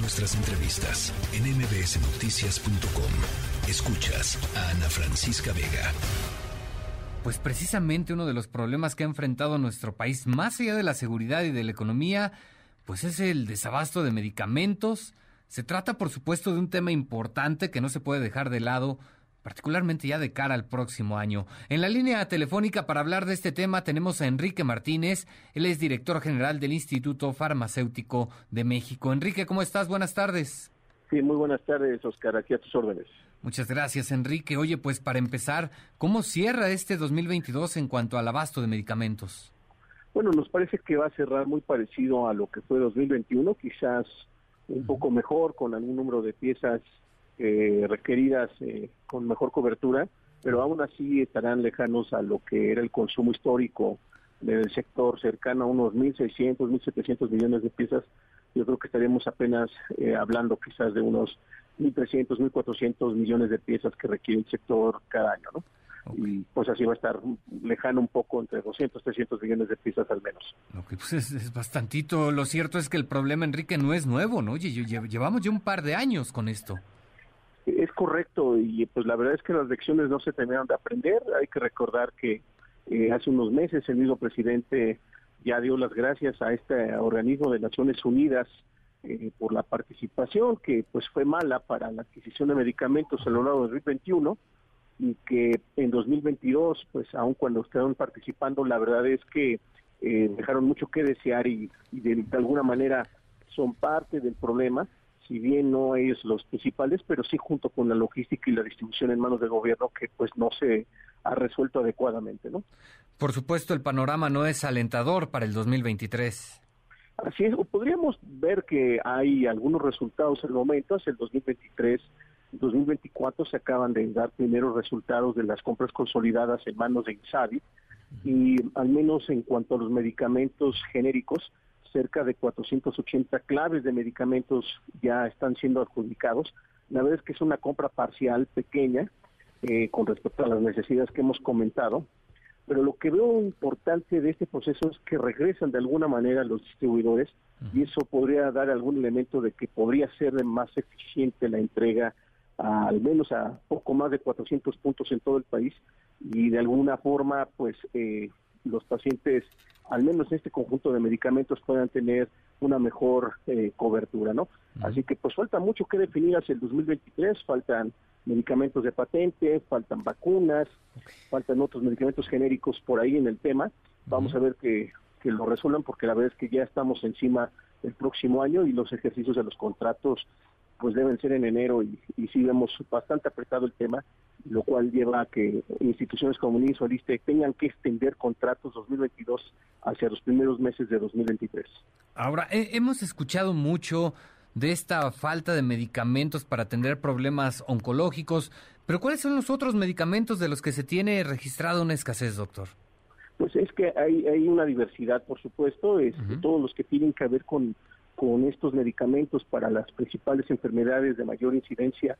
Nuestras entrevistas en mbsnoticias.com. Escuchas a Ana Francisca Vega. Pues precisamente uno de los problemas que ha enfrentado nuestro país, más allá de la seguridad y de la economía, pues es el desabasto de medicamentos. Se trata, por supuesto, de un tema importante que no se puede dejar de lado, particularmente ya de cara al próximo año. En la línea telefónica para hablar de este tema tenemos a Enrique Martínez, él es director general del Instituto Farmacéutico de México. Enrique, ¿cómo estás? Buenas tardes. Sí, muy buenas tardes, Oscar, aquí a tus órdenes. Muchas gracias, Enrique. Oye, pues para empezar, ¿cómo cierra este 2022 en cuanto al abasto de medicamentos? Bueno, nos parece que va a cerrar muy parecido a lo que fue 2021, quizás un poco mejor, con algún número de piezas eh, requeridas eh, con mejor cobertura, pero aún así estarán lejanos a lo que era el consumo histórico del sector, cercano a unos 1.600, 1.700 millones de piezas. Yo creo que estaremos apenas eh, hablando quizás de unos 1.300, 1.400 millones de piezas que requiere el sector cada año, ¿no? Y pues así va a estar lejano un poco entre 200, 300 millones de piezas al menos. Ok, pues es, es, bastantito. Lo cierto es que el problema, Enrique, no es nuevo, ¿no? Llevamos ya un par de años con esto. Correcto y pues la verdad es que las lecciones no se terminaron de aprender. Hay que recordar que eh, hace unos meses el mismo presidente ya dio las gracias a este organismo de Naciones Unidas eh, por la participación que pues fue mala para la adquisición de medicamentos a lo largo del 2021 y que en 2022 pues aun cuando estaban participando la verdad es que eh, dejaron mucho que desear y, de, de alguna manera son parte del problema si bien no es los principales, pero sí junto con la logística y la distribución en manos del gobierno que pues no se ha resuelto adecuadamente, ¿no? Por supuesto, el panorama no es alentador para el 2023. Así es, podríamos ver que hay algunos resultados en el momento, hacia el 2023, 2024 se acaban de dar primeros resultados de las compras consolidadas en manos de Insabi y al menos en cuanto a los medicamentos genéricos, cerca de 480 claves de medicamentos ya están siendo adjudicados. La verdad es que es una compra parcial pequeña eh, con respecto a las necesidades que hemos comentado, pero lo que veo importante de este proceso es que regresan de alguna manera los distribuidores y eso podría dar algún elemento de que podría ser más eficiente la entrega a, al menos a poco más de 400 puntos en todo el país y de alguna forma pues eh, los pacientes al menos este conjunto de medicamentos puedan tener una mejor eh, cobertura, ¿no? Así que pues falta mucho que definir hacia el 2023, faltan medicamentos de patente, faltan vacunas, faltan otros medicamentos genéricos por ahí en el tema. Vamos a ver que, que lo resuelvan porque la verdad es que ya estamos encima del próximo año y los ejercicios de los contratos pues deben ser en enero y, y sí vemos bastante apretado el tema, lo cual lleva a que instituciones como INSO tengan que extender contratos 2022 hacia los primeros meses de 2023. Ahora, hemos escuchado mucho de esta falta de medicamentos para atender problemas oncológicos, pero ¿cuáles son los otros medicamentos de los que se tiene registrado una escasez, doctor? Pues es que hay, hay una diversidad, por supuesto, es, uh -huh. todos los que tienen que ver con con estos medicamentos para las principales enfermedades de mayor incidencia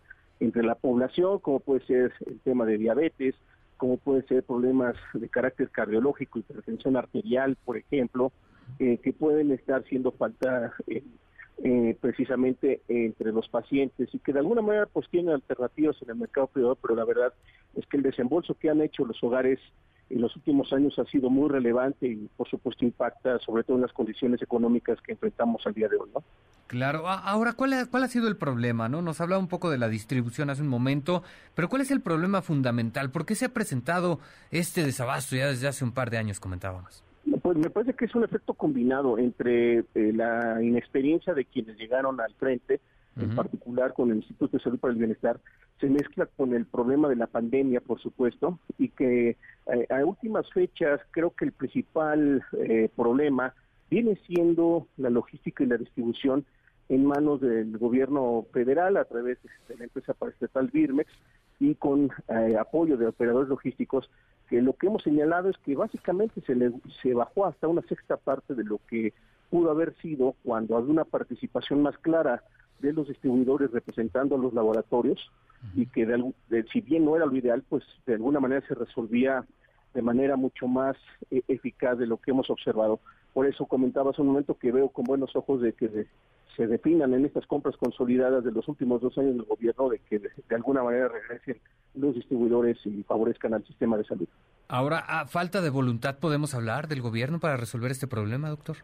entre la población, como puede ser el tema de diabetes, como puede ser problemas de carácter cardiológico, hipertensión arterial, por ejemplo, eh, que pueden estar siendo falta eh, eh, precisamente entre los pacientes y que de alguna manera pues tienen alternativas en el mercado privado, pero la verdad es que el desembolso que han hecho los hogares en los últimos años ha sido muy relevante y por supuesto impacta sobre todo en las condiciones económicas que enfrentamos al día de hoy, ¿no? Claro, ahora ¿cuál ha, cuál ha sido el problema, no? Nos hablaba un poco de la distribución hace un momento, pero ¿cuál es el problema fundamental? ¿Por qué se ha presentado este desabasto ya desde hace un par de años comentábamos? Pues me parece que es un efecto combinado entre eh, la inexperiencia de quienes llegaron al frente, en uh -huh. particular con el Instituto de Salud para el Bienestar, se mezcla con el problema de la pandemia, por supuesto, y que eh, a últimas fechas creo que el principal eh, problema viene siendo la logística y la distribución en manos del gobierno federal a través de la empresa paraestatal Birmex y con eh, apoyo de operadores logísticos, que lo que hemos señalado es que básicamente se, le, se bajó hasta una sexta parte de lo que pudo haber sido cuando había una participación más clara de los distribuidores representando a los laboratorios y que de, de, si bien no era lo ideal, pues de alguna manera se resolvía de manera mucho más eh, eficaz de lo que hemos observado. Por eso comentaba hace un momento que veo con buenos ojos de que se definan en estas compras consolidadas de los últimos dos años del gobierno de que de, alguna manera regresen los distribuidores y favorezcan al sistema de salud. Ahora, ¿a falta de voluntad podemos hablar del gobierno para resolver este problema, doctor?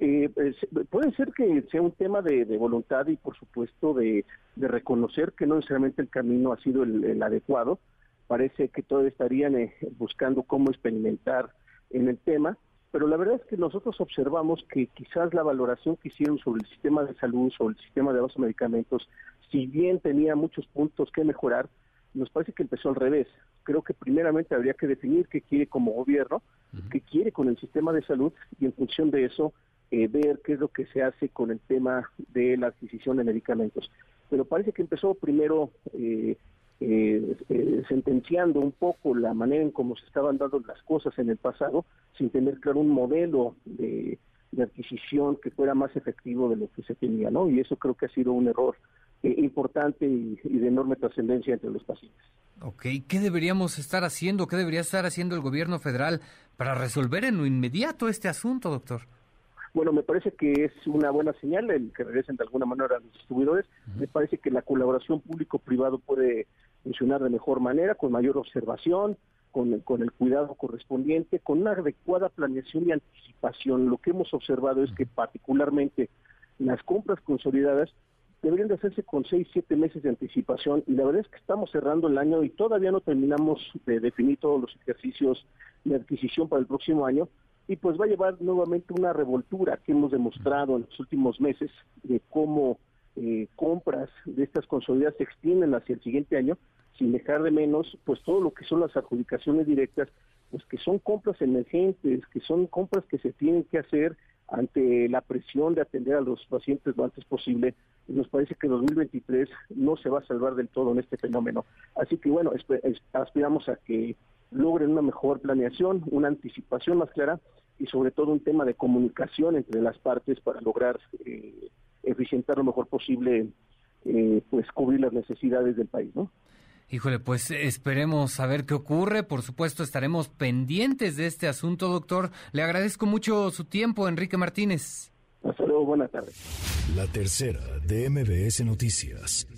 Eh, pues, puede ser que sea un tema de, voluntad y por supuesto de, reconocer que no necesariamente el camino ha sido el, adecuado. Parece que todavía estarían eh, buscando cómo experimentar en el tema pero la verdad es que nosotros observamos que quizás la valoración que hicieron sobre el sistema de salud, sobre el sistema de los medicamentos, si bien tenía muchos puntos que mejorar, nos parece que empezó al revés. Creo que primeramente habría que definir qué quiere como gobierno, qué quiere con el sistema de salud y en función de eso eh, ver qué es lo que se hace con el tema de la adquisición de medicamentos. Pero parece que empezó primero eh, eh, eh, sentenciando un poco la manera en cómo se estaban dando las cosas en el pasado, sin tener claro un modelo de, adquisición que fuera más efectivo de lo que se tenía, ¿no? Y eso creo que ha sido un error eh, importante y, de enorme trascendencia entre los pacientes. Ok, ¿qué deberíamos estar haciendo? ¿Qué debería estar haciendo el gobierno federal para resolver en lo inmediato este asunto, doctor? Bueno, me parece que es una buena señal el que regresen de alguna manera a los distribuidores. Me parece que la colaboración público-privado puede funcionar de mejor manera, con mayor observación, con, con, el cuidado correspondiente, con una adecuada planeación y anticipación. Lo que hemos observado es que particularmente las compras consolidadas deberían de hacerse con seis, siete meses de anticipación y la verdad es que estamos cerrando el año y todavía no terminamos de definir todos los ejercicios de adquisición para el próximo año y pues va a llevar nuevamente una revoltura que hemos demostrado en los últimos meses de cómo eh, compras de estas consolidadas se extienden hacia el siguiente año, sin dejar de menos pues todo lo que son las adjudicaciones directas, pues que son compras emergentes, que son compras que se tienen que hacer ante la presión de atender a los pacientes lo antes posible, nos parece que 2023 no se va a salvar del todo en este fenómeno. Así que bueno, aspiramos a que logren una mejor planeación, una anticipación más clara y sobre todo un tema de comunicación entre las partes para lograr eh, eficientar lo mejor posible, eh, pues cubrir las necesidades del país, ¿no? Híjole, pues esperemos saber qué ocurre. Por supuesto, estaremos pendientes de este asunto, doctor. Le agradezco mucho su tiempo, Enrique Martínez. Hasta luego, buenas tardes. La tercera de MBS Noticias.